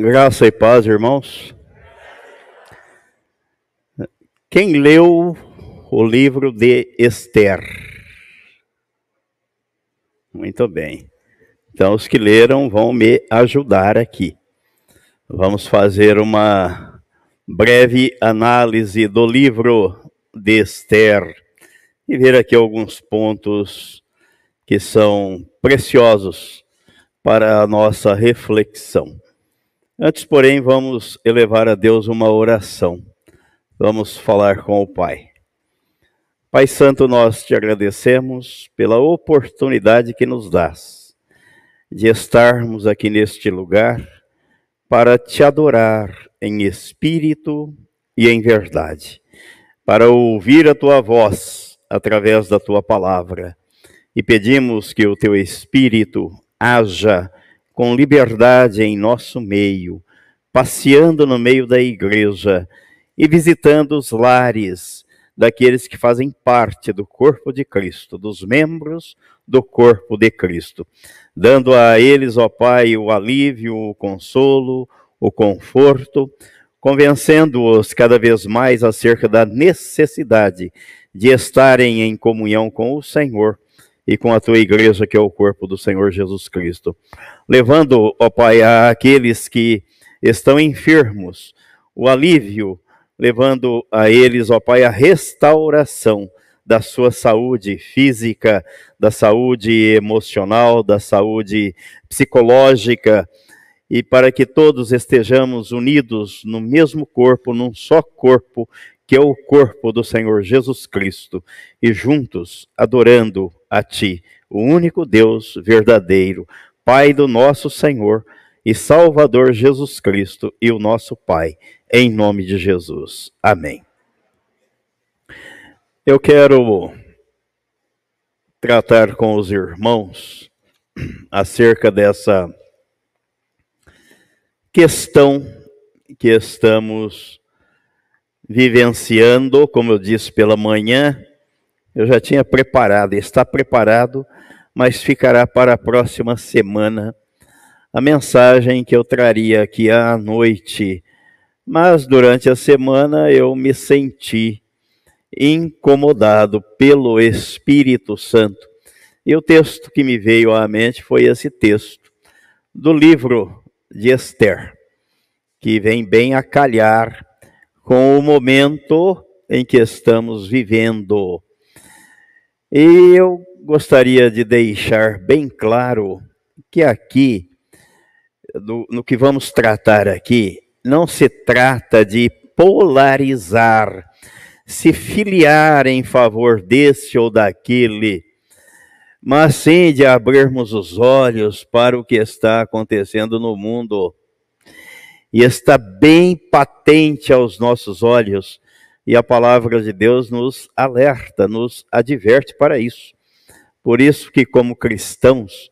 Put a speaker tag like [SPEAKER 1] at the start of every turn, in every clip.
[SPEAKER 1] Graça e paz, irmãos. Quem leu o livro de Esther? Muito bem. Então, os que leram vão me ajudar aqui. Vamos fazer uma breve análise do livro de Esther e ver aqui alguns pontos que são preciosos para a nossa reflexão. Antes, porém, vamos elevar a Deus uma oração. Vamos falar com o Pai. Pai Santo, nós te agradecemos pela oportunidade que nos dás de estarmos aqui neste lugar para te adorar em espírito e em verdade, para ouvir a tua voz através da tua palavra. E pedimos que o teu espírito haja com liberdade em nosso meio, passeando no meio da igreja e visitando os lares daqueles que fazem parte do corpo de Cristo, dos membros do corpo de Cristo, dando a eles, ó Pai, o alívio, o consolo, o conforto, convencendo-os cada vez mais acerca da necessidade de estarem em comunhão com o Senhor e com a tua igreja, que é o corpo do Senhor Jesus Cristo. Levando, ó Pai, a aqueles que estão enfermos, o alívio, levando a eles, ó Pai, a restauração da sua saúde física, da saúde emocional, da saúde psicológica, e para que todos estejamos unidos no mesmo corpo, num só corpo, que é o corpo do Senhor Jesus Cristo, e juntos adorando a Ti, o único Deus verdadeiro, Pai do nosso Senhor e Salvador Jesus Cristo e o nosso Pai, em nome de Jesus. Amém. Eu quero tratar com os irmãos acerca dessa questão que estamos vivenciando, como eu disse pela manhã, eu já tinha preparado, está preparado, mas ficará para a próxima semana a mensagem que eu traria aqui à noite. Mas durante a semana eu me senti incomodado pelo Espírito Santo. E o texto que me veio à mente foi esse texto do livro de Esther, que vem bem a calhar com o momento em que estamos vivendo. E eu gostaria de deixar bem claro que aqui, no, no que vamos tratar aqui, não se trata de polarizar, se filiar em favor desse ou daquele, mas sim de abrirmos os olhos para o que está acontecendo no mundo. E está bem patente aos nossos olhos, e a palavra de Deus nos alerta, nos adverte para isso. Por isso que como cristãos,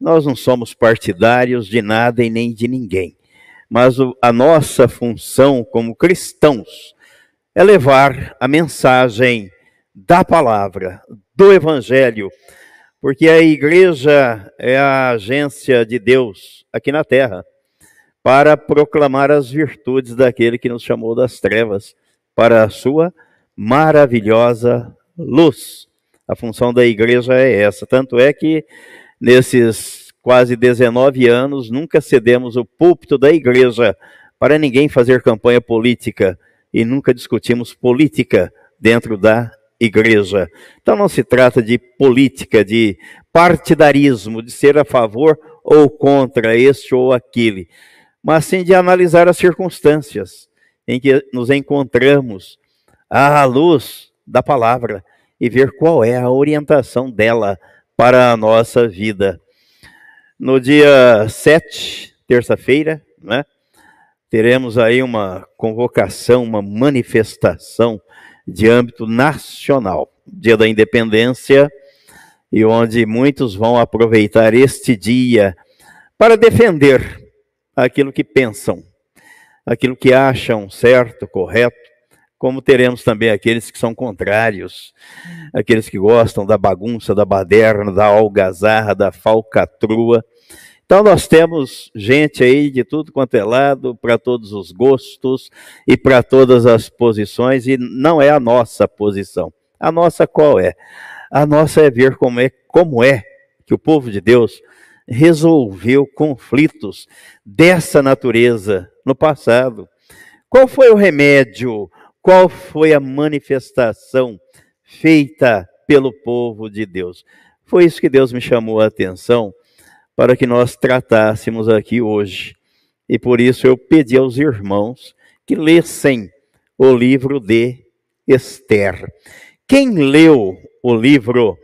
[SPEAKER 1] nós não somos partidários de nada e nem de ninguém. Mas a nossa função como cristãos é levar a mensagem da palavra, do evangelho, porque a igreja é a agência de Deus aqui na terra para proclamar as virtudes daquele que nos chamou das trevas para a sua maravilhosa luz. A função da igreja é essa. Tanto é que nesses quase 19 anos nunca cedemos o púlpito da igreja para ninguém fazer campanha política e nunca discutimos política dentro da igreja. Então não se trata de política, de partidarismo, de ser a favor ou contra este ou aquele mas sim de analisar as circunstâncias em que nos encontramos à luz da palavra e ver qual é a orientação dela para a nossa vida. No dia 7, terça-feira, né, teremos aí uma convocação, uma manifestação de âmbito nacional, Dia da Independência, e onde muitos vão aproveitar este dia para defender aquilo que pensam, aquilo que acham certo, correto, como teremos também aqueles que são contrários, aqueles que gostam da bagunça, da baderna, da algazarra, da falcatrua, Então nós temos gente aí de tudo quanto é lado, para todos os gostos e para todas as posições, e não é a nossa posição. A nossa qual é? A nossa é ver como é, como é que o povo de Deus resolveu conflitos dessa natureza no passado. Qual foi o remédio? Qual foi a manifestação feita pelo povo de Deus? Foi isso que Deus me chamou a atenção para que nós tratássemos aqui hoje. E por isso eu pedi aos irmãos que lessem o livro de Esther. Quem leu o livro,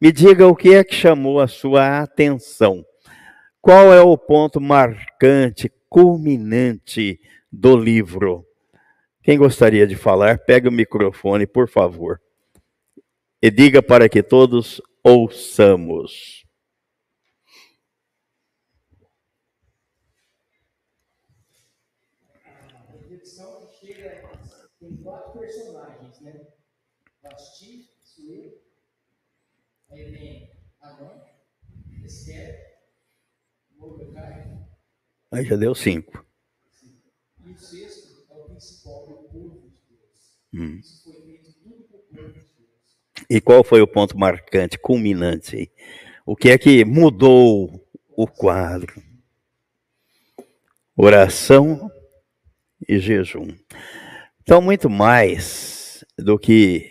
[SPEAKER 1] me diga o que é que chamou a sua atenção. Qual é o ponto marcante, culminante do livro? Quem gostaria de falar, pega o microfone, por favor. E diga para que todos ouçamos. Aí já deu cinco. E o sexto é o principal, povo de Deus. Hum. Isso foi feito tudo por povo de Deus. E qual foi o ponto marcante, culminante? O que é que mudou o quadro? Oração e jejum. Então, muito mais do que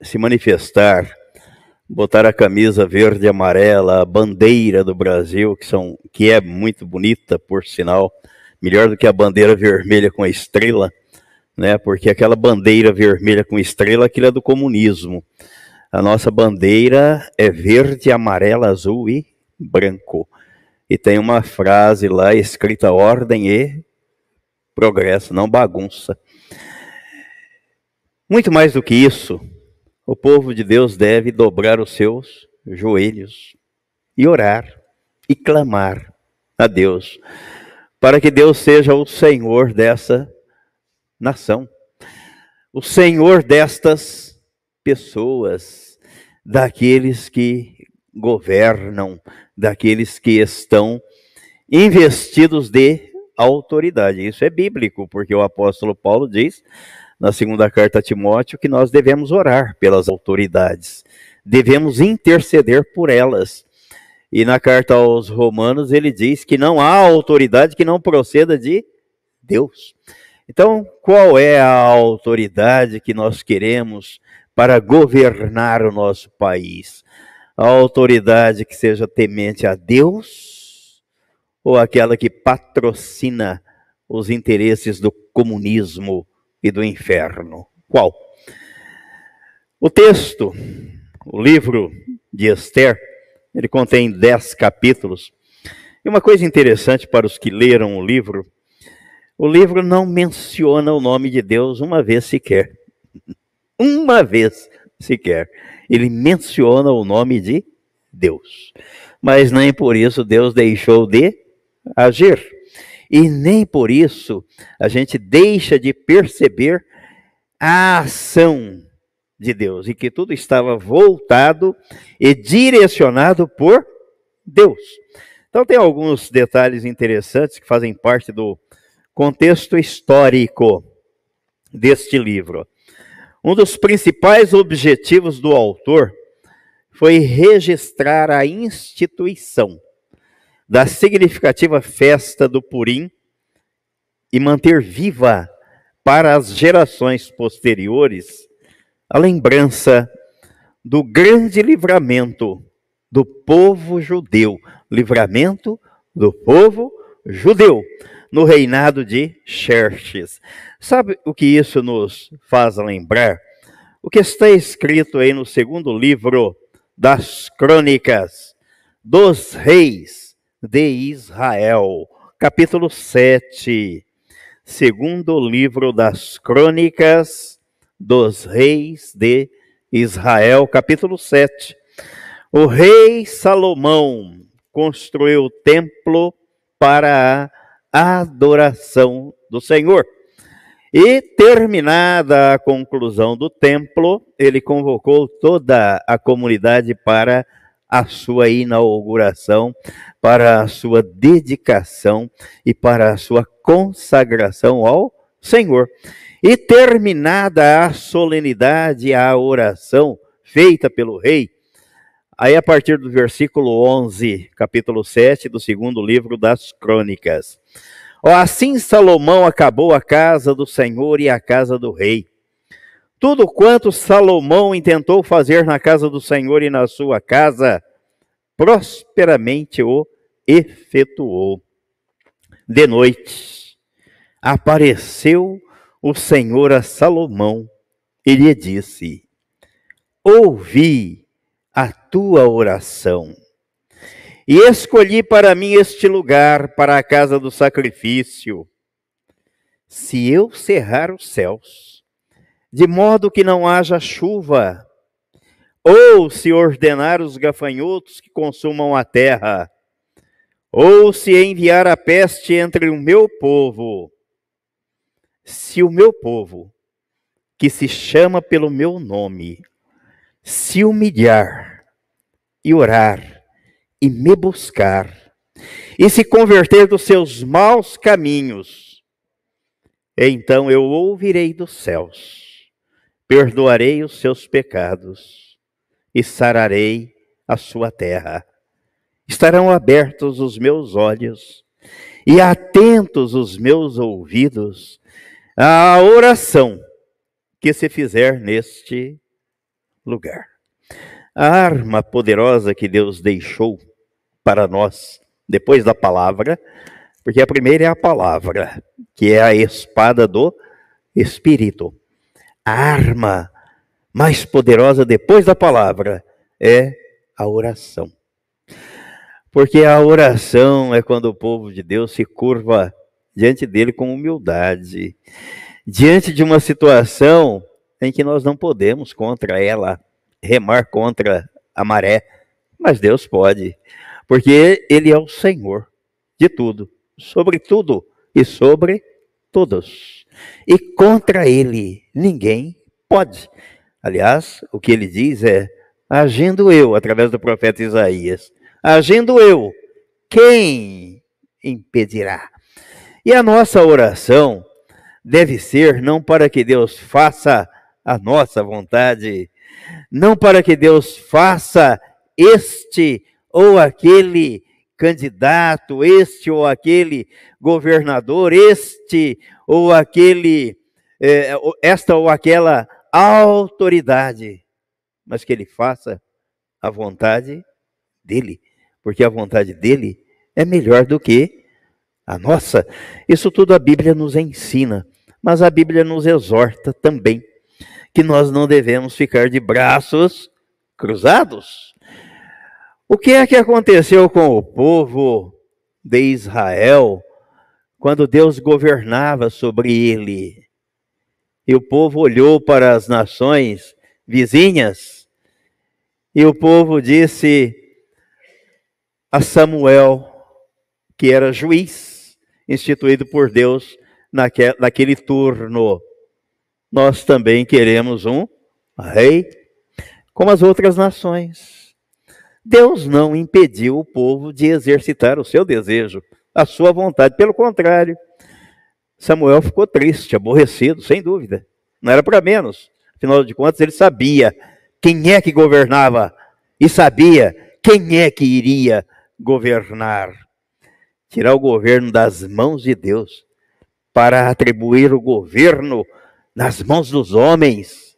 [SPEAKER 1] se manifestar botar a camisa verde e amarela, a bandeira do Brasil, que, são, que é muito bonita, por sinal, melhor do que a bandeira vermelha com a estrela, né? Porque aquela bandeira vermelha com estrela, aquilo é do comunismo. A nossa bandeira é verde, amarela, azul e branco. E tem uma frase lá escrita ordem e progresso, não bagunça. Muito mais do que isso, o povo de Deus deve dobrar os seus joelhos e orar e clamar a Deus, para que Deus seja o Senhor dessa nação, o Senhor destas pessoas, daqueles que governam, daqueles que estão investidos de autoridade. Isso é bíblico, porque o apóstolo Paulo diz na segunda carta a Timóteo que nós devemos orar pelas autoridades, devemos interceder por elas. E na carta aos Romanos ele diz que não há autoridade que não proceda de Deus. Então, qual é a autoridade que nós queremos para governar o nosso país? A autoridade que seja temente a Deus ou aquela que patrocina os interesses do comunismo, e do inferno. Qual? O texto, o livro de Esther, ele contém dez capítulos. E uma coisa interessante para os que leram o livro, o livro não menciona o nome de Deus uma vez sequer. Uma vez sequer. Ele menciona o nome de Deus. Mas nem por isso Deus deixou de agir. E nem por isso a gente deixa de perceber a ação de Deus e que tudo estava voltado e direcionado por Deus. Então, tem alguns detalhes interessantes que fazem parte do contexto histórico deste livro. Um dos principais objetivos do autor foi registrar a instituição da significativa festa do Purim e manter viva para as gerações posteriores a lembrança do grande livramento do povo judeu, livramento do povo judeu no reinado de Xerxes. Sabe o que isso nos faz lembrar? O que está escrito aí no segundo livro das Crônicas dos Reis, de Israel. Capítulo 7, segundo livro das Crônicas dos Reis de Israel, capítulo 7. O rei Salomão construiu o templo para a adoração do Senhor. E terminada a conclusão do templo, ele convocou toda a comunidade para a sua inauguração, para a sua dedicação e para a sua consagração ao Senhor. E terminada a solenidade, a oração feita pelo rei, aí a partir do versículo 11, capítulo 7 do segundo livro das Crônicas. Assim Salomão acabou a casa do Senhor e a casa do rei. Tudo quanto Salomão intentou fazer na casa do Senhor e na sua casa, prosperamente o efetuou. De noite, apareceu o Senhor a Salomão e lhe disse: Ouvi a tua oração e escolhi para mim este lugar, para a casa do sacrifício. Se eu cerrar os céus, de modo que não haja chuva, ou se ordenar os gafanhotos que consumam a terra, ou se enviar a peste entre o meu povo, se o meu povo, que se chama pelo meu nome, se humilhar e orar e me buscar e se converter dos seus maus caminhos, então eu ouvirei dos céus, perdoarei os seus pecados e sararei a sua terra. Estarão abertos os meus olhos e atentos os meus ouvidos à oração que se fizer neste lugar. A arma poderosa que Deus deixou para nós, depois da palavra, porque a primeira é a palavra, que é a espada do Espírito. A arma mais poderosa depois da palavra é a oração. Porque a oração é quando o povo de Deus se curva diante dele com humildade, diante de uma situação em que nós não podemos contra ela, remar contra a maré, mas Deus pode, porque Ele é o Senhor de tudo, sobre tudo e sobre todos. E contra Ele ninguém pode. Aliás, o que ele diz é: agindo eu, através do profeta Isaías, agindo eu, quem impedirá? E a nossa oração deve ser não para que Deus faça a nossa vontade, não para que Deus faça este ou aquele candidato, este ou aquele governador, este ou aquele, eh, esta ou aquela autoridade, mas que ele faça a vontade dele, porque a vontade dele é melhor do que a nossa. Isso tudo a Bíblia nos ensina, mas a Bíblia nos exorta também que nós não devemos ficar de braços cruzados. O que é que aconteceu com o povo de Israel quando Deus governava sobre ele? E o povo olhou para as nações vizinhas e o povo disse a Samuel, que era juiz instituído por Deus naquele, turno: nós também queremos um rei, como as outras nações. Deus não impediu o povo de exercitar o seu desejo, a sua vontade. Pelo contrário, Samuel ficou triste, aborrecido, sem dúvida. Não era para menos. Afinal de contas, ele sabia quem é que governava e sabia quem é que iria governar. Tirar o governo das mãos de Deus para atribuir o governo nas mãos dos homens.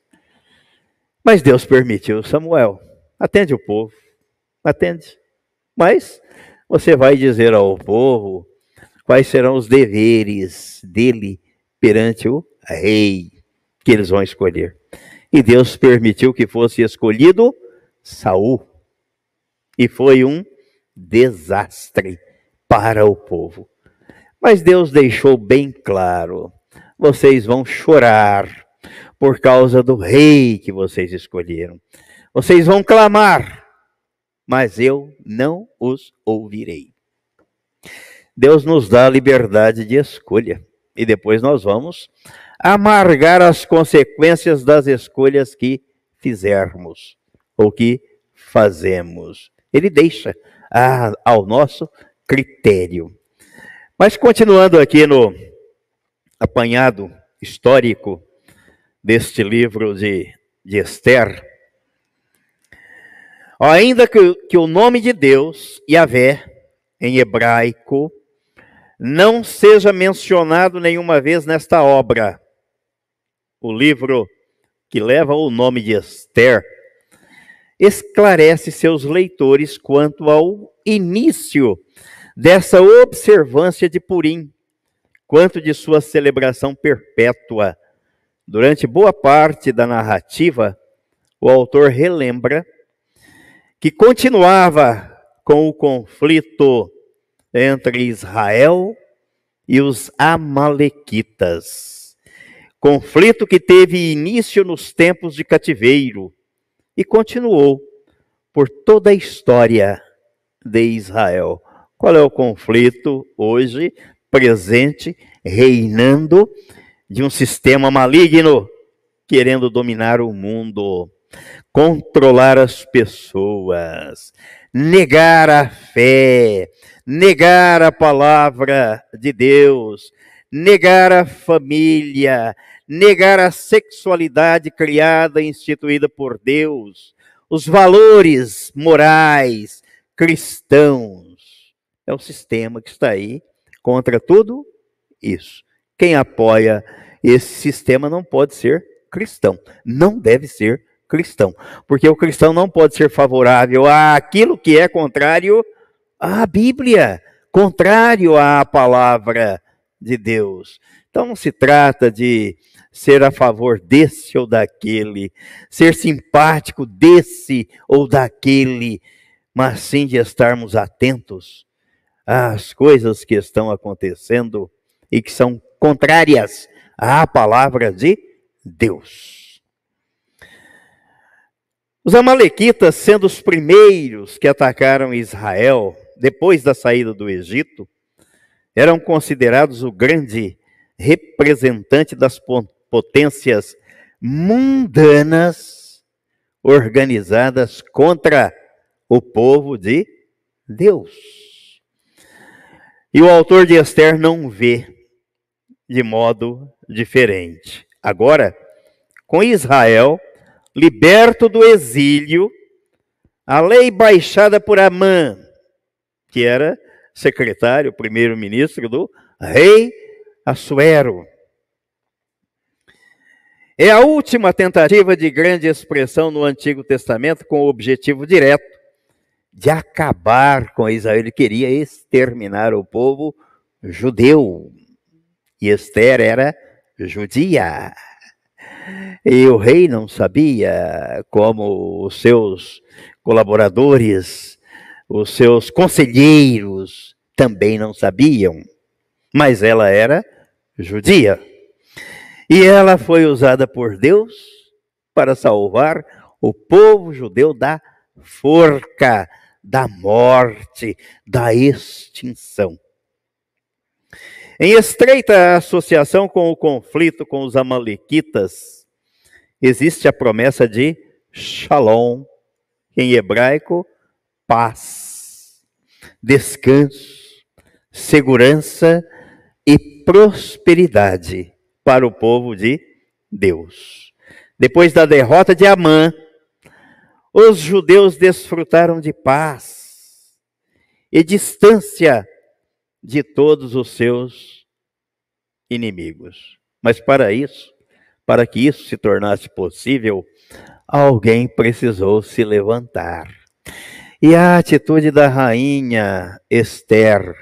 [SPEAKER 1] Mas Deus permitiu, Samuel, atende o povo, atende. Mas você vai dizer ao povo quais serão os deveres dele perante o rei que eles vão escolher. E Deus permitiu que fosse escolhido Saul. E foi um desastre para o povo. Mas Deus deixou bem claro vocês vão chorar por causa do rei que vocês escolheram. Vocês vão clamar, mas eu não os ouvirei. Deus nos dá a liberdade de escolha e depois nós vamos amargar as consequências das escolhas que fizermos ou que fazemos. Ele deixa a, ao nosso critério. Mas continuando aqui no apanhado histórico deste livro de, de Esther, ainda que, que o nome de Deus, Yahvé, em hebraico, não seja mencionado nenhuma vez nesta obra, o livro que leva o nome de Esther, esclarece seus leitores quanto ao início dessa observância de Purim, quanto de sua celebração perpétua. Durante boa parte da narrativa, o autor relembra que continuava com o conflito entre Israel e os Amalequitas. Conflito que teve início nos tempos de cativeiro e continuou por toda a história de Israel. Qual é o conflito hoje presente, reinando de um sistema maligno querendo dominar o mundo, controlar as pessoas, negar a fé, negar a palavra de Deus, negar a família, negar a sexualidade criada e instituída por Deus, os valores morais cristãos. É o sistema que está aí contra tudo isso. Quem apoia esse sistema não pode ser cristão, não deve ser cristão, porque o cristão não pode ser favorável àquilo que é contrário à Bíblia, contrário à palavra de Deus. Então não se trata de ser a favor desse ou daquele, ser simpático desse ou daquele, mas sim de estarmos atentos às coisas que estão acontecendo e que são contrárias à palavra de Deus. Os Amalequitas, sendo os primeiros que atacaram Israel depois da saída do Egito, eram considerados o grande representante das potências mundanas organizadas contra o povo de Deus. E o autor de Esther não vê de modo diferente. Agora, com Israel liberto do exílio, a lei baixada por Amã, que era secretário, primeiro-ministro do rei Assuero. É a última tentativa de grande expressão no Antigo Testamento com o objetivo direto de acabar com Israel. Ele queria exterminar o povo judeu. E Esther era judia. E o rei não sabia, como os seus colaboradores, os seus conselheiros também não sabiam. Mas ela era judia. E ela foi usada por Deus para salvar o povo judeu da forca, da morte, da extinção. Em estreita associação com o conflito com os Amalequitas, existe a promessa de Shalom, em hebraico, paz, descanso, segurança e prosperidade para o povo de Deus. Depois da derrota de Amã, os judeus desfrutaram de paz e distância de todos os seus inimigos. Mas para isso, para que isso se tornasse possível, alguém precisou se levantar. E a atitude da rainha Esther,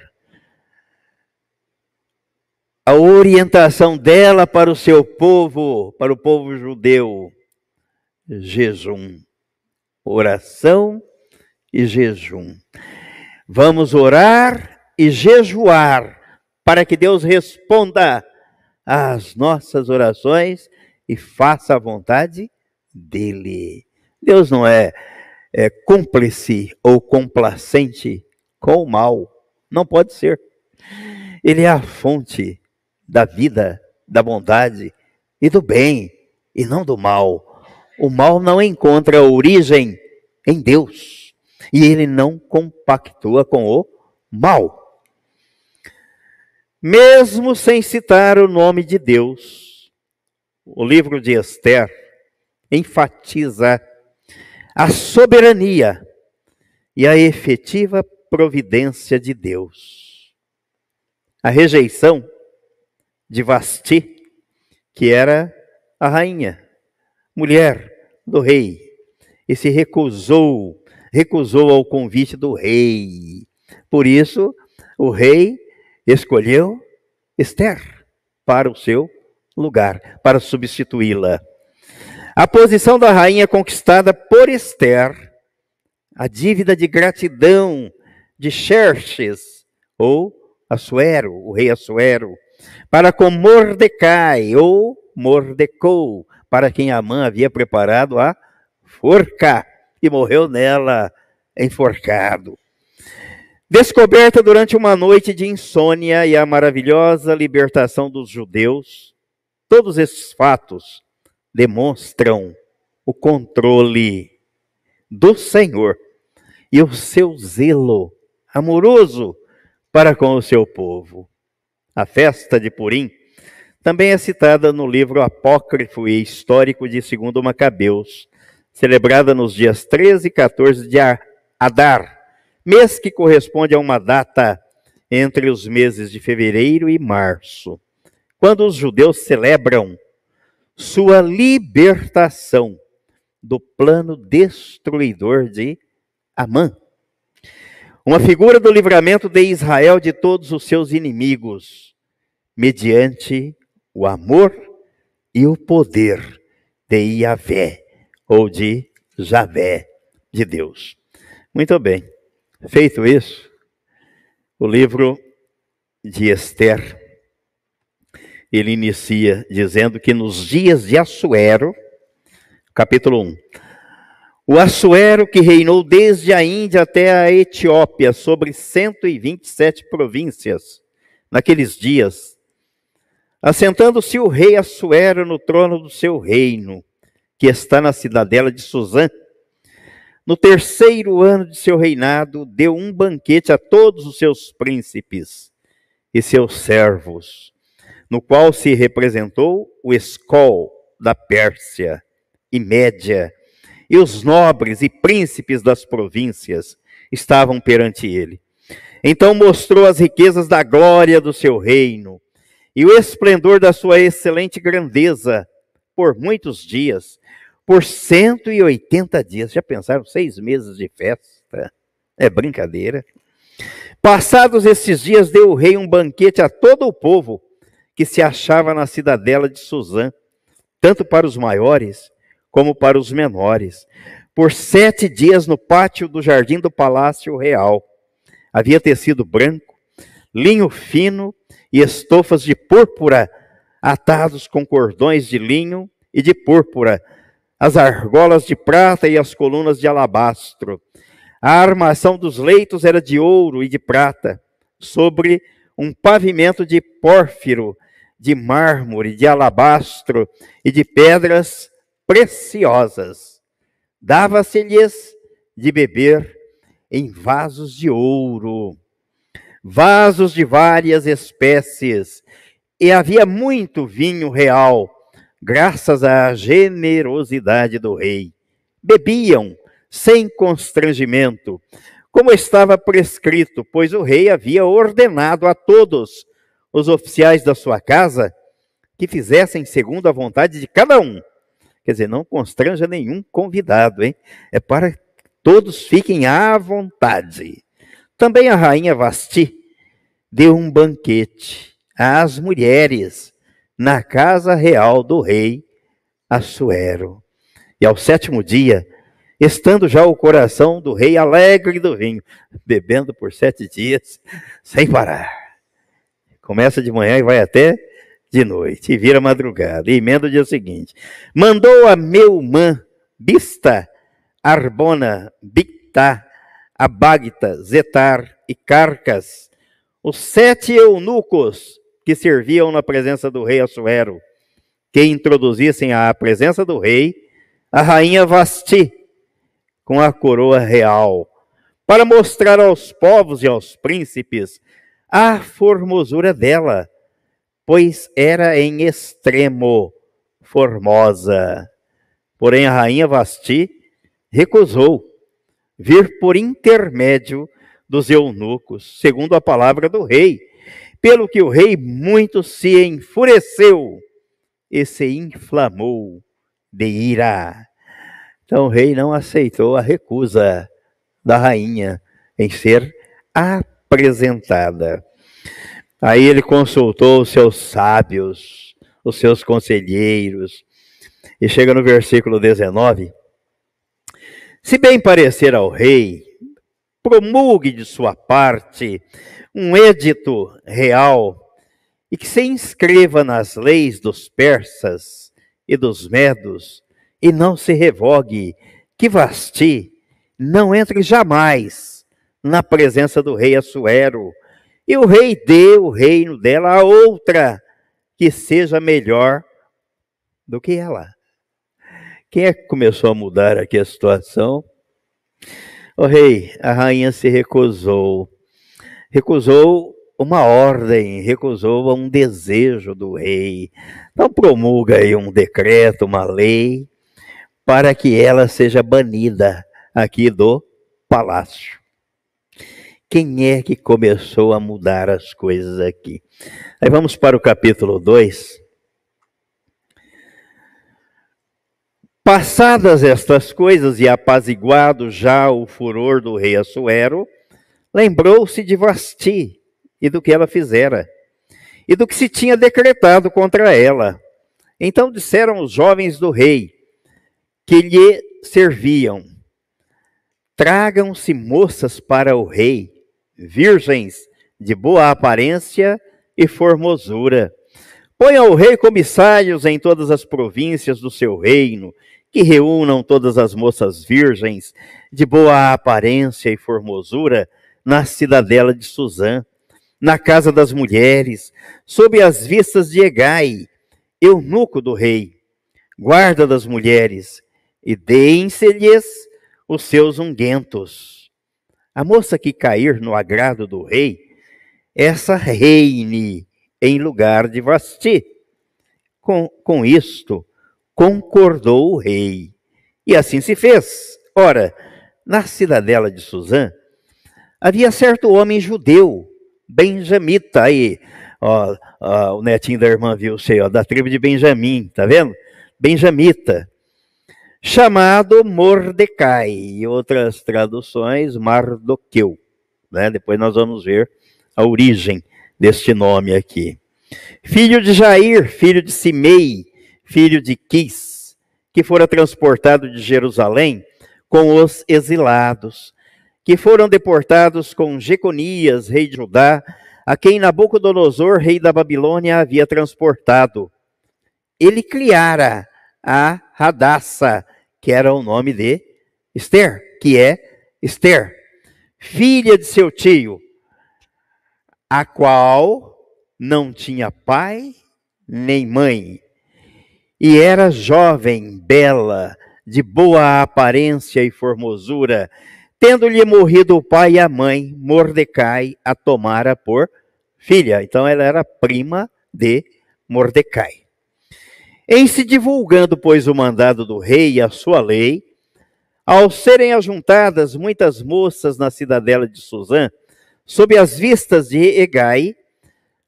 [SPEAKER 1] a orientação dela para o seu povo, para o povo judeu, jejum, oração e jejum. Vamos orar e jejuar para que Deus responda às nossas orações e faça a vontade dele. Deus não é, é cúmplice ou complacente com o mal. Não pode ser. Ele é a fonte da vida, da bondade e do bem, e não do mal. O mal não encontra origem em Deus. e ele não compactua com o mal. Mesmo sem citar o nome de Deus, o livro de Esther enfatiza a soberania e a efetiva providência de Deus. A rejeição de Vasti, que era a rainha, mulher do rei, e se recusou, recusou ao convite do rei. Por isso, o rei escolheu Esther para o seu lugar, para substituí-la. A posição da rainha conquistada por Esther, a dívida de gratidão de Xerxes, ou Assuero, o rei Assuero, para com Mordecai, ou Mordecou, para quem Amã havia preparado a forca, e morreu nela enforcado. Descoberta durante uma noite de insônia e a maravilhosa libertação dos judeus, todos esses fatos demonstram o controle do Senhor e o seu zelo amoroso para com o seu povo. A festa de Purim também é citada no livro apócrifo e histórico de 2 Macabeus, celebrada nos dias 13 e 14 de Adar, mês que corresponde a uma data entre os meses de fevereiro e março, quando os judeus celebram sua libertação do plano destruidor de Amã. Uma figura do livramento de Israel de todos os seus inimigos, mediante o amor e o poder de Iavé, ou de Javé, de Deus. Muito bem. Feito isso, o livro de Esther ele inicia dizendo que nos dias de Assuero, capítulo 1, o Assuero que reinou desde a Índia até a Etiópia sobre 127 províncias, naqueles dias, assentando-se o rei Assuero no trono do seu reino, que está na cidadela de Suzã, no terceiro ano de seu reinado, deu um banquete a todos os seus príncipes e seus servos, no qual se representou o Escol da Pérsia e Média, e os nobres e príncipes das províncias estavam perante ele. Então mostrou as riquezas da glória do seu reino e o esplendor da sua excelente grandeza por muitos dias, por 180 dias. Já pensaram? Seis meses de festa? É brincadeira. Passados esses dias, deu o rei um banquete a todo o povo que se achava na cidadela de Suzã, tanto para os maiores como para os menores, por sete dias no pátio do jardim do palácio real. Havia tecido branco, linho fino e estofas de púrpura atados com cordões de linho e de púrpura, as argolas de prata e as colunas de alabastro. A armação dos leitos era de ouro e de prata, sobre um pavimento de pórfiro de mármore, de alabastro e de pedras preciosas. Dava-se-lhes de beber em vasos de ouro, vasos de várias espécies, e havia muito vinho real, graças à generosidade do rei. Bebiam sem constrangimento, como estava prescrito, pois o rei havia ordenado a todos os oficiais da sua casa que fizessem segundo a vontade de cada um. Quer dizer, não constranja nenhum convidado, hein? É para que todos fiquem à vontade. Também a rainha Vasti deu um banquete às mulheres na casa real do rei Assuero. E ao sétimo dia, estando já o coração do rei alegre do vinho, bebendo por sete dias sem parar. Começa de manhã e vai até de noite, e vira madrugada, e emenda o dia seguinte. Mandou a Meumã, Bista, Arbona, Bictá, Abagta, Zetar e Carcas, os sete eunucos que serviam na presença do rei Assuero, que introduzissem à presença do rei a rainha Vasti, com a coroa real, para mostrar aos povos e aos príncipes a formosura dela, pois era em extremo formosa. Porém, a rainha Vasti recusou vir por intermédio dos eunucos, segundo a palavra do rei, pelo que o rei muito se enfureceu e se inflamou de ira. Então o rei não aceitou a recusa da rainha em ser apresentada. Aí ele consultou os seus sábios, os seus conselheiros, e chega no versículo 19. Se bem parecer ao rei, promulgue de sua parte um edito real e que se inscreva nas leis dos persas e dos medos e não se revogue que Vasti não entre jamais na presença do rei Assuero, e o rei dê o reino dela a outra que seja melhor do que ela. Quem é que começou a mudar aqui a situação? O rei, a rainha se recusou. Recusou uma ordem, recusou um desejo do rei. Então promulga aí um decreto, uma lei, para que ela seja banida aqui do palácio. Quem é que começou a mudar as coisas aqui? Aí vamos para o capítulo 2. Passadas estas coisas e apaziguado já o furor do rei Assuero, lembrou-se de Vasti e do que ela fizera, e do que se tinha decretado contra ela. Então disseram os jovens do rei, que lhe serviam: Tragam-se moças para o rei, virgens de boa aparência e formosura. Ponha ao rei comissários em todas as províncias do seu reino, que reúnam todas as moças virgens de boa aparência e formosura na cidadela de Suzã, na casa das mulheres, sob as vistas de Egai, eunuco do rei, guarda das mulheres, e deem-se-lhes os seus unguentos. A moça que cair no agrado do rei, essa reine em lugar de Vasti. Com, com isto, concordou o rei. E assim se fez. Ora, na cidadela de Suzã, havia certo homem judeu, benjamita, aí, ó, ó, o netinho da irmã viu, sei, ó, da tribo de Benjamim, tá vendo? Benjamita, chamado Mordecai, e outras traduções, Mardoqueu. Né? Depois nós vamos ver a origem deste nome aqui. Filho de Jair, filho de Simei, filho de Quis, que fora transportado de Jerusalém com os exilados, que foram deportados com Jeconias, rei de Judá, a quem Nabucodonosor, rei da Babilônia, havia transportado. Ele criara a Radassa, que era o nome de Esther, que é Esther, filha de seu tio, a qual não tinha pai nem mãe, e era jovem, bela, de boa aparência e formosura, tendo-lhe morrido o pai e a mãe, Mordecai a tomara por filha. Então ela era prima de Mordecai. Em se divulgando, pois, o mandado do rei e a sua lei, ao serem ajuntadas muitas moças na cidadela de Suzã, sob as vistas de Egai,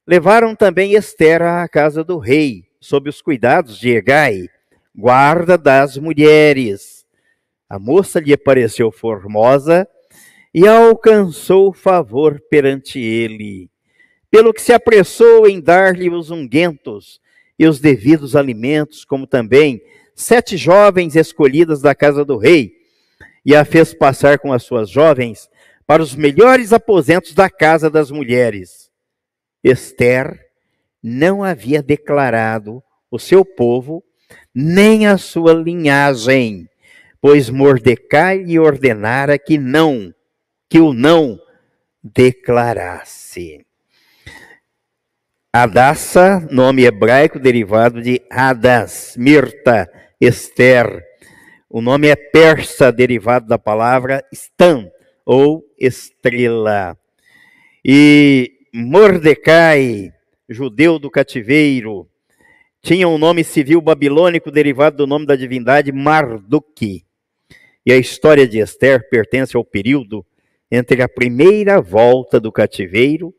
[SPEAKER 1] levaram também Esther à casa do rei, sob os cuidados de Egai, guarda das mulheres. A moça lhe pareceu formosa e alcançou favor perante ele, pelo que se apressou em dar-lhe os unguentos e os devidos alimentos, como também sete jovens escolhidas da casa do rei, e a fez passar com as suas jovens para os melhores aposentos da casa das mulheres. Esther não havia declarado o seu povo nem a sua linhagem, pois Mordecai lhe ordenara que não, que o não declarasse. Adassa, nome hebraico derivado de Hadas, Mirta, Esther. O nome é persa, derivado da palavra Stan, ou estrela. E Mordecai, judeu do cativeiro, tinha um nome civil babilônico derivado do nome da divindade Marduk. E a história de Esther pertence ao período entre a primeira volta do cativeiro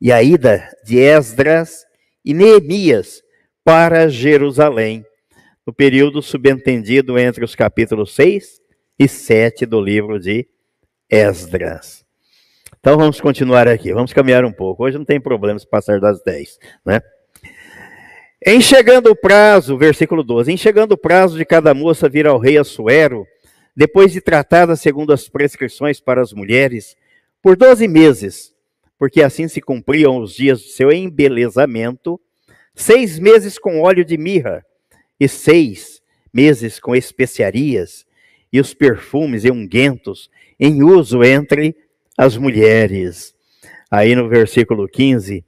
[SPEAKER 1] e a ida de Esdras e Neemias para Jerusalém, no período subentendido entre os capítulos 6 e 7 do livro de Esdras. Então vamos continuar aqui, vamos caminhar um pouco. Hoje não tem problema se passar das 10, né? Em chegando o prazo, versículo 12, em chegando o prazo de cada moça vir ao rei Assuero, depois de tratada segundo as prescrições para as mulheres, por 12 meses, porque assim se cumpriam os dias de seu embelezamento, seis meses com óleo de mirra, e seis meses com especiarias, e os perfumes e unguentos em uso entre as mulheres. Aí no versículo 15,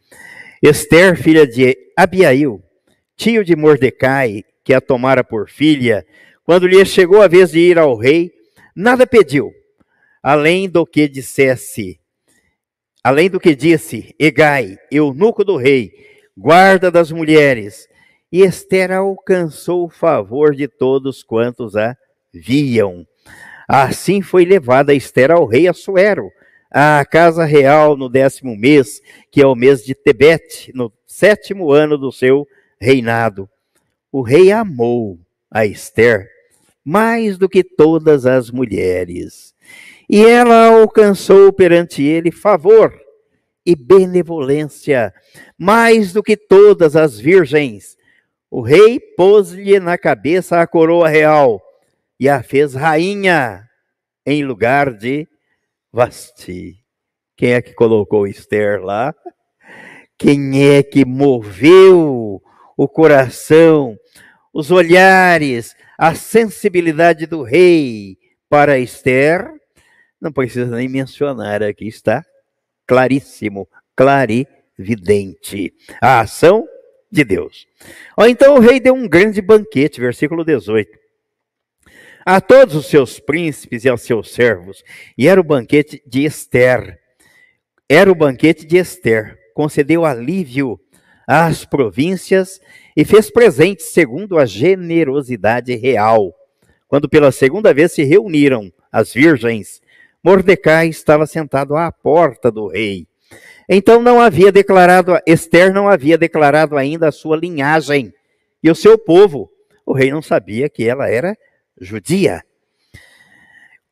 [SPEAKER 1] Esther, filha de Abiail, tio de Mordecai, que a tomara por filha, quando lhe chegou a vez de ir ao rei, nada pediu, além do que dissesse, além do que disse, Egai, eunuco do rei, guarda das mulheres, e Esther alcançou o favor de todos quantos a viam. Assim foi levada Esther ao rei Assuero, à casa real no décimo mês, que é o mês de Tebete, no sétimo ano do seu reinado. O rei amou a Esther mais do que todas as mulheres, e ela alcançou perante ele favor e benevolência mais do que todas as virgens. O rei pôs-lhe na cabeça a coroa real e a fez rainha em lugar de Vasti. Quem é que colocou Esther lá? Quem é que moveu o coração, os olhares, a sensibilidade do rei para Esther, não precisa nem mencionar, aqui está claríssimo, clarividente. A ação de Deus. Ó, então o rei deu um grande banquete, versículo 18. A todos os seus príncipes e aos seus servos, e era o banquete de Esther. Era o banquete de Esther. Concedeu alívio às províncias e fez presentes segundo a generosidade real. Quando pela segunda vez se reuniram as virgens, Mordecai estava sentado à porta do rei. Então não havia declarado, Esther não havia declarado ainda a sua linhagem e o seu povo. O rei não sabia que ela era judia.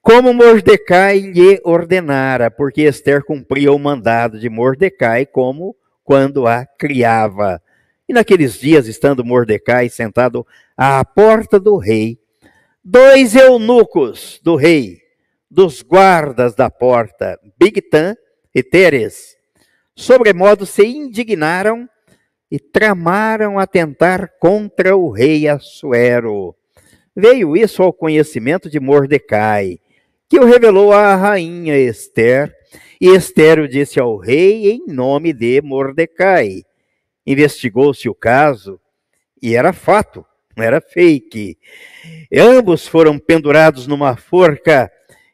[SPEAKER 1] Como Mordecai lhe ordenara, porque Esther cumpria o mandado de Mordecai como quando a criava. E naqueles dias, estando Mordecai sentado à porta do rei, dois eunucos do rei, dos guardas da porta, Bigtan e Teres, sobremodo se indignaram e tramaram atentar contra o rei Assuero. Veio isso ao conhecimento de Mordecai, que o revelou à rainha Esther, e Esther disse ao rei em nome de Mordecai. Investigou-se o caso e era fato, não era fake. Ambos foram pendurados numa forca.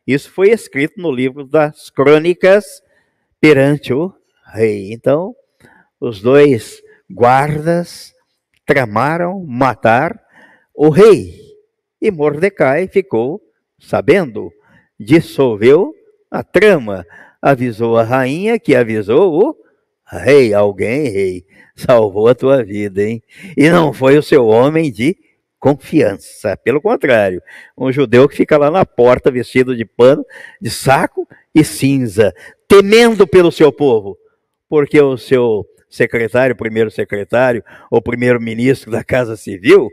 [SPEAKER 1] Isso foi escrito no livro das crônicas perante o rei. Então, os dois guardas tramaram matar o rei. E Mordecai ficou sabendo, dissolveu a trama avisou a rainha, que avisou o rei. Alguém, rei, salvou a tua vida, hein? E não foi o seu homem de confiança. Pelo contrário, um judeu que fica lá na porta vestido de pano, de saco e cinza, temendo pelo seu povo, porque o seu secretário, primeiro secretário, ou primeiro ministro da Casa Civil,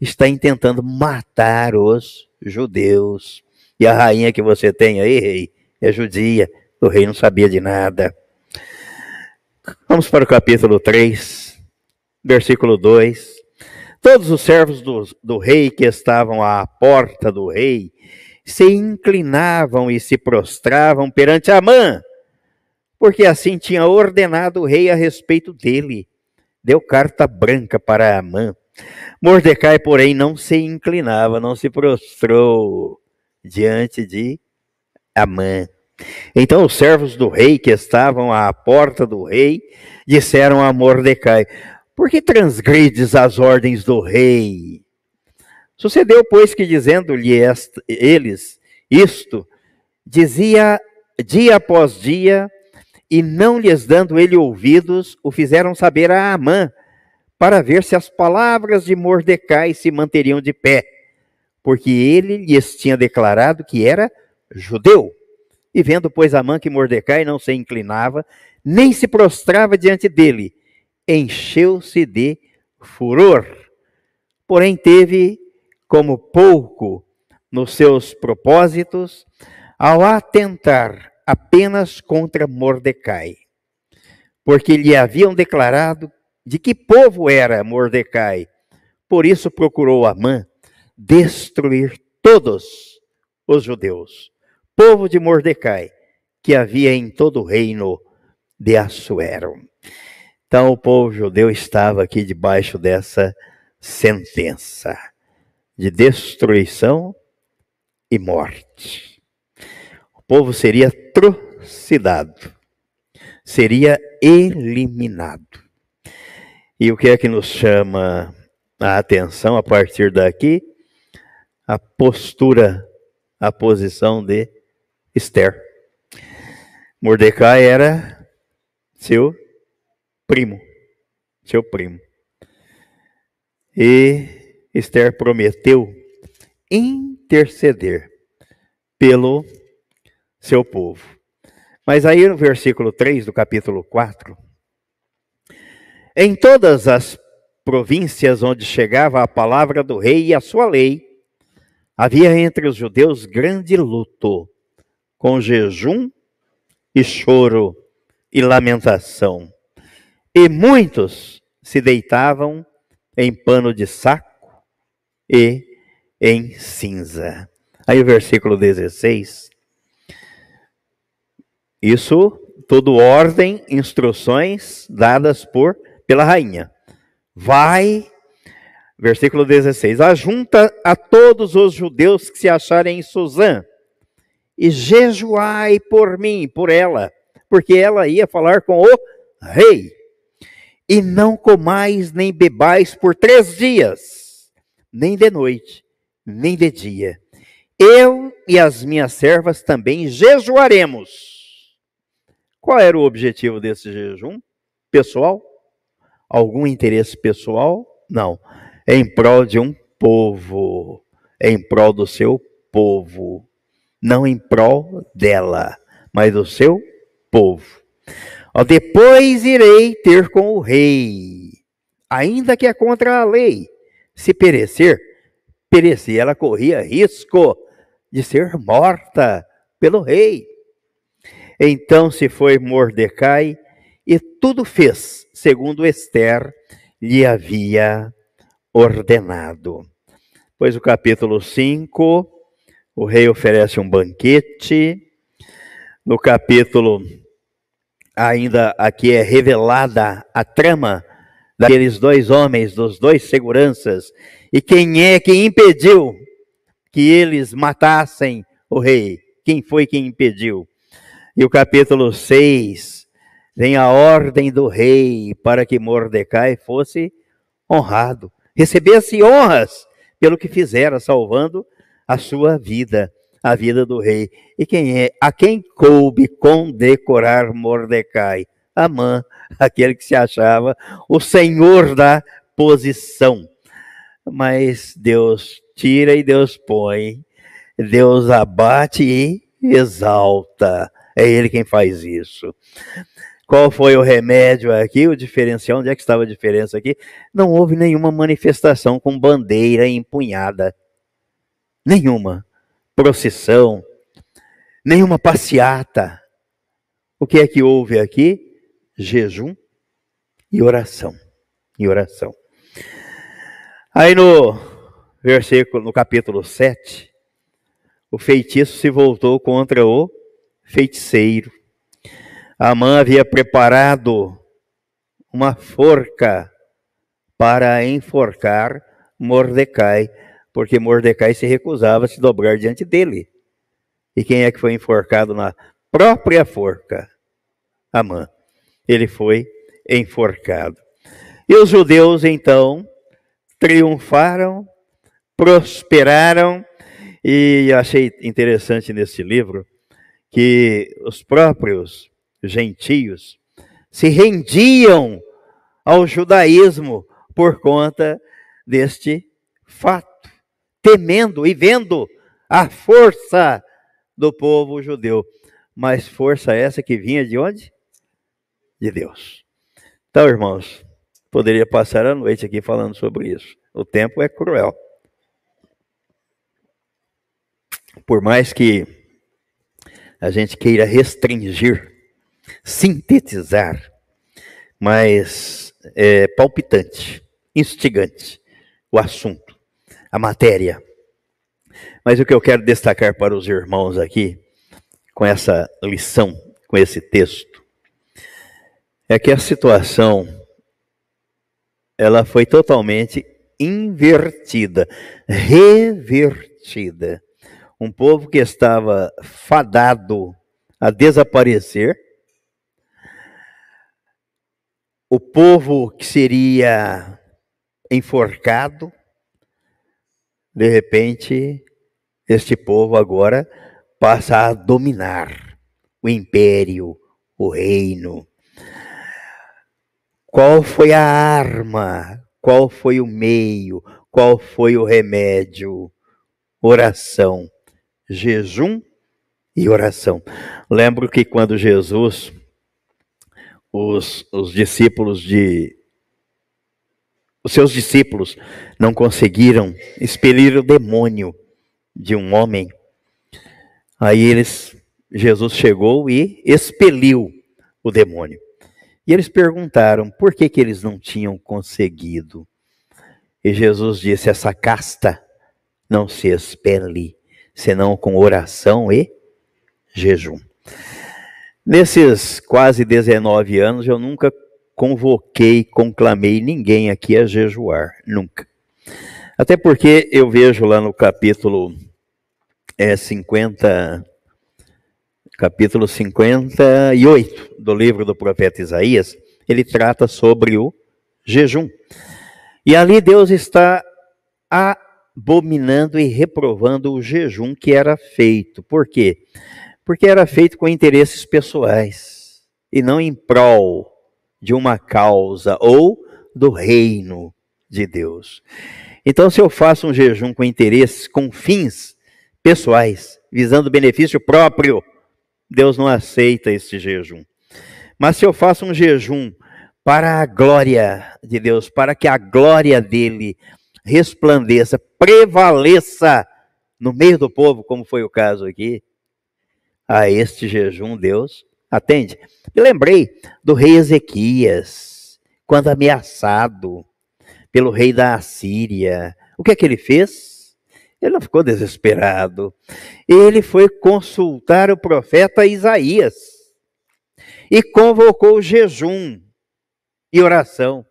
[SPEAKER 1] está intentando matar os judeus. E a rainha que você tem aí, rei, é judia, o rei não sabia de nada. Vamos para o capítulo 3, versículo 2. Todos os servos do, do rei que estavam à porta do rei se inclinavam e se prostravam perante Amã, porque assim tinha ordenado o rei a respeito dele. Deu carta branca para Amã. Mordecai, porém, não se inclinava, não se prostrou diante de Amã. Então os servos do rei que estavam à porta do rei disseram a Mordecai: Por que transgredes as ordens do rei? Sucedeu, pois, que dizendo-lhe eles isto, dizia dia após dia, e não lhes dando ele ouvidos, o fizeram saber a Amã, para ver se as palavras de Mordecai se manteriam de pé, porque ele lhes tinha declarado que era judeu. E vendo, pois, Amã que Mordecai não se inclinava, nem se prostrava diante dele, encheu-se de furor. Porém, teve como pouco nos seus propósitos ao atentar apenas contra Mordecai, porque lhe haviam declarado de que povo era Mordecai. Por isso procurou Amã destruir todos os judeus povo de Mordecai, que havia em todo o reino de Assuero. Então o povo judeu estava aqui debaixo dessa sentença de destruição e morte. O povo seria trucidado, seria eliminado. E o que é que nos chama a atenção a partir daqui? A postura, a posição de Esther. Mordecai era seu primo, seu primo. E Esther prometeu interceder pelo seu povo. Mas aí no versículo 3 do capítulo 4, em todas as províncias onde chegava a palavra do rei e a sua lei, havia entre os judeus grande luto com jejum e choro e lamentação. E muitos se deitavam em pano de saco e em cinza. Aí o versículo 16. Isso tudo ordem, instruções dadas por pela rainha. Vai, versículo 16, ajunta a todos os judeus que se acharem em Suzã e jejuai por mim, por ela, porque ela ia falar com o rei. E não comais nem bebais por três dias, nem de noite, nem de dia. Eu e as minhas servas também jejuaremos. Qual era o objetivo desse jejum? Pessoal? Algum interesse pessoal? Não. Em prol de um povo. Em prol do seu povo não em prol dela, mas do seu povo. Ó, depois irei ter com o rei, ainda que é contra a lei. Se perecer, perecer, ela corria risco de ser morta pelo rei. Então se foi Mordecai e tudo fez segundo Esther lhe havia ordenado. Pois o capítulo 5 o rei oferece um banquete. No capítulo, ainda aqui é revelada a trama daqueles dois homens, dos dois seguranças, e quem é que impediu que eles matassem o rei? Quem foi quem impediu? E o capítulo 6 vem a ordem do rei para que Mordecai fosse honrado, recebesse honras pelo que fizera, salvando a sua vida, a vida do rei. E quem é? A quem coube condecorar Mordecai? Amã, aquele que se achava o senhor da posição. Mas Deus tira e Deus põe, Deus abate e exalta. É Ele quem faz isso. Qual foi o remédio aqui? O diferencial? Onde é que estava a diferença aqui? Não houve nenhuma manifestação com bandeira empunhada nenhuma procissão, nenhuma passeata. O que é que houve aqui? Jejum e oração. E oração. Aí no versículo, no capítulo 7, o feitiço se voltou contra o feiticeiro. Amã havia preparado uma forca para enforcar Mordecai porque Mordecai se recusava a se dobrar diante dele. E quem é que foi enforcado na própria forca. Amã. Ele foi enforcado. E os judeus, então, triunfaram, prosperaram, e achei interessante nesse livro que os próprios gentios se rendiam ao judaísmo por conta deste fato, temendo e vendo a força do povo judeu. Mas força essa que vinha de onde? De Deus. Então, irmãos, poderia passar a noite aqui falando sobre isso. O tempo é cruel. Por mais que a gente queira restringir, sintetizar, mas é palpitante, instigante o assunto, a matéria. Mas o que eu quero destacar para os irmãos aqui, com essa lição, com esse texto, é que a situação ela foi totalmente invertida, revertida. Um povo que estava fadado a desaparecer, o povo que seria enforcado, de repente, este povo agora passa a dominar o império, o reino. Qual foi a arma? Qual foi o meio? Qual foi o remédio? Oração, jejum e oração. Lembro que quando Jesus, os, os discípulos de. Os seus discípulos não conseguiram expelir o demônio de um homem. Aí eles, Jesus chegou e expeliu o demônio. E eles perguntaram por que, que eles não tinham conseguido. E Jesus disse: essa casta não se expele, senão com oração e jejum. Nesses quase 19 anos, eu nunca convoquei, conclamei ninguém aqui a jejuar, nunca. Até porque eu vejo lá no capítulo é, 50, capítulo 58 do livro do profeta Isaías, ele trata sobre o jejum. E ali Deus está abominando e reprovando o jejum que era feito. Por quê? Porque era feito com interesses pessoais e não em prol de uma causa ou do reino de Deus. Então, se eu faço um jejum com interesses, com fins pessoais, visando benefício próprio, Deus não aceita esse jejum. Mas se eu faço um jejum para a glória de Deus, para que a glória dele resplandeça, prevaleça no meio do povo, como foi o caso aqui, a este jejum Deus atende. Lembrei do rei Ezequias, quando ameaçado pelo rei da Assíria. O que é que ele fez? Ele não ficou desesperado. Ele foi consultar o profeta Isaías e convocou jejum e oração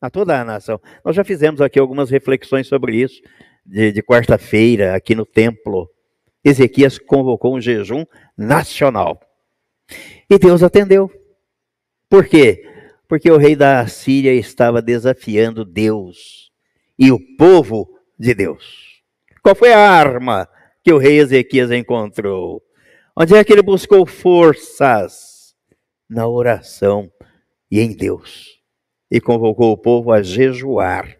[SPEAKER 1] a toda a nação. Nós já fizemos aqui algumas reflexões sobre isso, de, de quarta-feira, aqui no templo. Ezequias convocou um jejum nacional. E Deus atendeu. Por quê? Porque o rei da Síria estava desafiando Deus e o povo de Deus. Qual foi a arma que o rei Ezequias encontrou? Onde é que ele buscou forças? Na oração e em Deus. E convocou o povo a jejuar.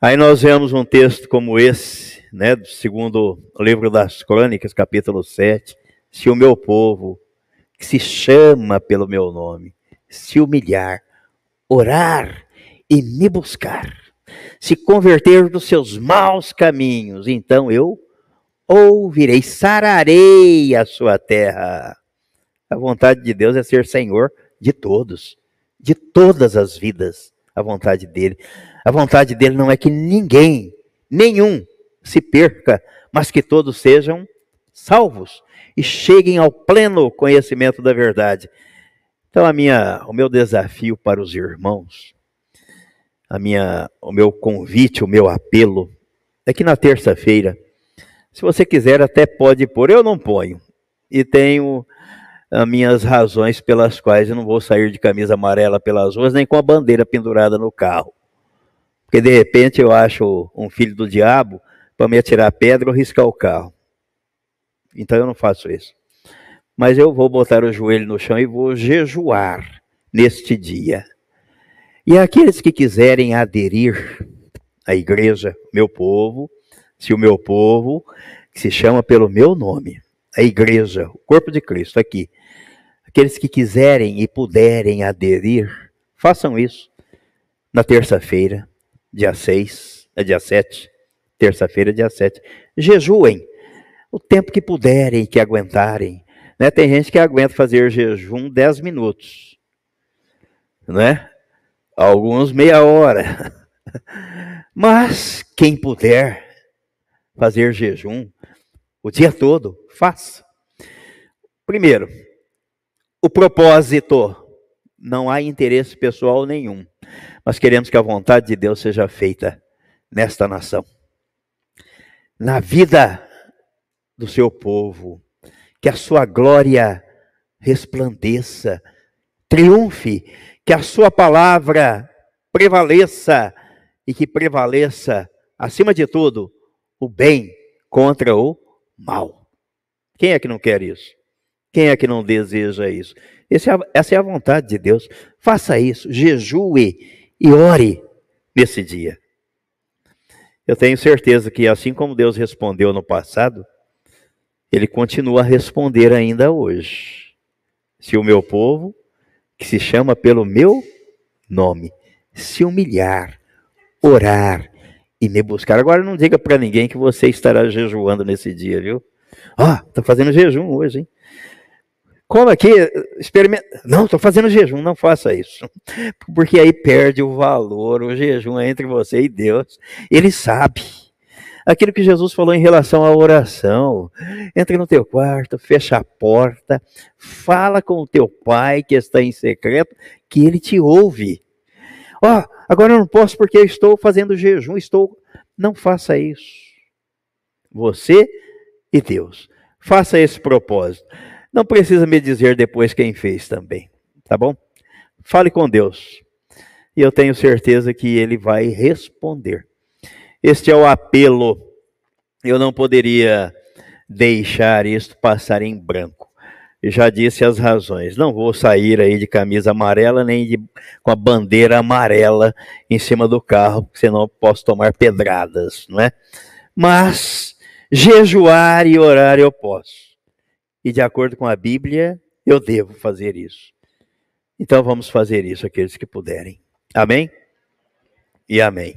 [SPEAKER 1] Aí nós vemos um texto como esse, né, do segundo livro das Crônicas, capítulo 7. Se o meu povo, que se chama pelo meu nome, se humilhar, orar e me buscar, se converter dos seus maus caminhos, então eu ouvirei, sararei a sua terra. A vontade de Deus é ser Senhor de todos, de todas as vidas, a vontade dele. A vontade dele não é que ninguém, nenhum, se perca, mas que todos sejam salvos e cheguem ao pleno conhecimento da verdade. Então a minha, o meu desafio para os irmãos a minha, o meu convite, o meu apelo é que na terça-feira, se você quiser, até pode pôr, eu não ponho. e tenho as minhas razões pelas quais eu não vou sair de camisa amarela pelas ruas, nem com a bandeira pendurada no carro. Porque de repente eu acho um filho do diabo para me atirar pedra ou riscar o carro. Então eu não faço isso. Mas eu vou botar o joelho no chão e vou jejuar neste dia. E aqueles que quiserem aderir à igreja, meu povo, se o meu povo, que se chama pelo meu nome, a igreja, o corpo de Cristo aqui, aqueles que quiserem e puderem aderir, façam isso na terça-feira, dia 6, é dia 7, terça-feira, dia 7. Jejuem o tempo que puderem, que aguentarem. Né? Tem gente que aguenta fazer jejum 10 minutos, né? Alguns meia hora. Mas quem puder fazer jejum o dia todo, faça. Primeiro, o propósito. Não há interesse pessoal nenhum, mas queremos que a vontade de Deus seja feita nesta nação. Na vida do seu povo, que a sua glória resplandeça, triunfe, que a sua palavra prevaleça e que prevaleça, acima de tudo, o bem contra o mal. Quem é que não quer isso? Quem é que não deseja isso? É, essa é a vontade de Deus. Faça isso, jejue e ore nesse dia. Eu tenho certeza que, assim como Deus respondeu no passado, ele continua a responder ainda hoje. Se o meu povo, que se chama pelo meu nome, se humilhar, orar e me buscar. Agora não diga para ninguém que você estará jejuando nesse dia, viu? Ó, oh, fazendo jejum hoje, hein? Como aqui, experimenta. Não, estou fazendo jejum, não faça isso. Porque aí perde o valor, o jejum é entre você e Deus. Ele sabe aquilo que Jesus falou em relação à oração. Entre no teu quarto, fecha a porta, fala com o teu pai que está em secreto, que ele te ouve. Ó, oh, agora eu não posso porque eu estou fazendo jejum, estou. Não faça isso. Você e Deus. Faça esse propósito. Não precisa me dizer depois quem fez também, tá bom? Fale com Deus. E eu tenho certeza que ele vai responder. Este é o apelo. Eu não poderia deixar isto passar em branco. Eu já disse as razões. Não vou sair aí de camisa amarela nem de, com a bandeira amarela em cima do carro, senão posso tomar pedradas, não é? Mas jejuar e orar eu posso. E de acordo com a Bíblia, eu devo fazer isso. Então vamos fazer isso, aqueles que puderem. Amém? E amém.